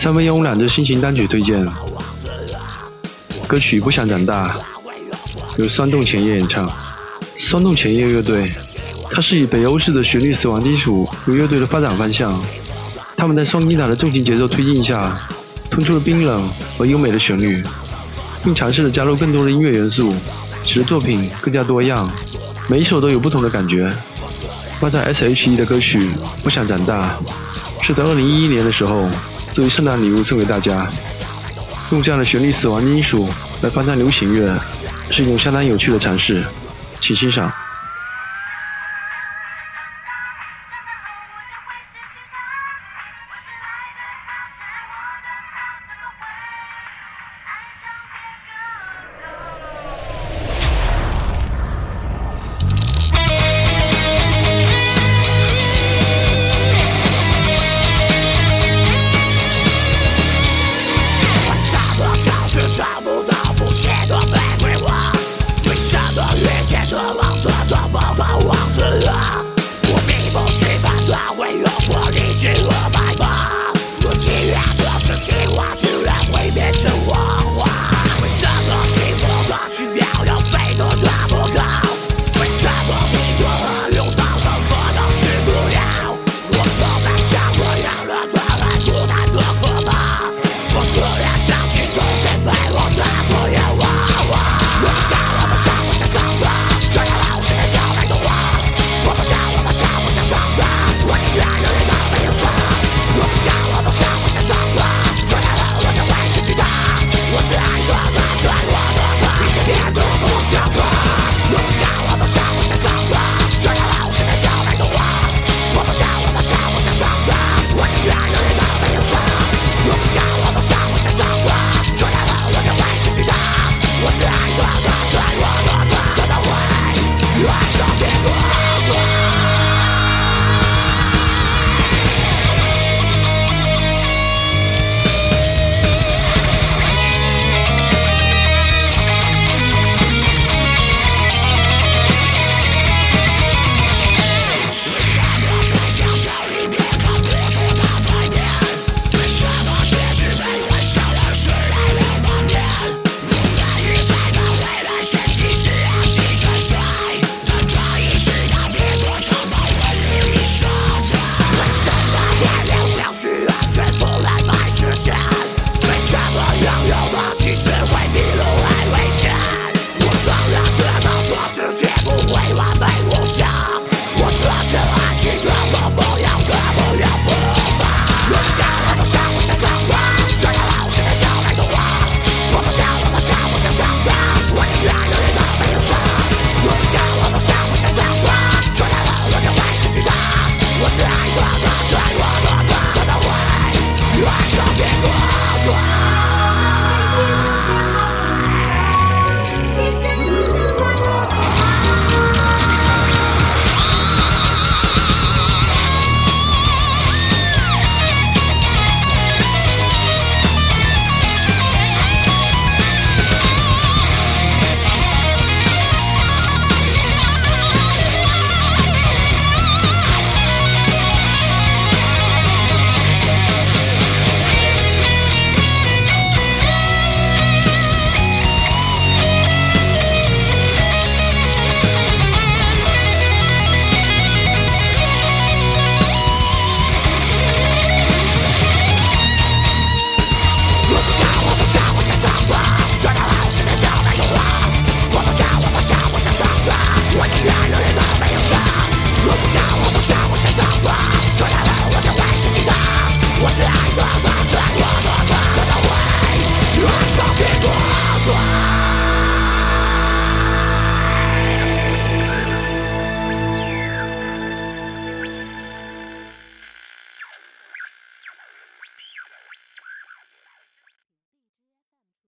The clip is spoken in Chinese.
三分慵懒的心情单曲推荐，歌曲《不想长大》由酸动前夜演唱。酸动前夜乐队，它是以北欧式的旋律死亡金属为乐队的发展方向。他们在双吉他的重型节奏推进下，突出了冰冷而优美的旋律，并尝试着加入更多的音乐元素，使得作品更加多样。每一首都有不同的感觉。发在 S.H.E 的歌曲《不想长大》，是在2011年的时候作为圣诞礼物送给大家。用这样的旋律死亡金属来翻唱流行乐，是一种相当有趣的尝试，请欣赏。job 放弃，学会迷路还危险我是爱的。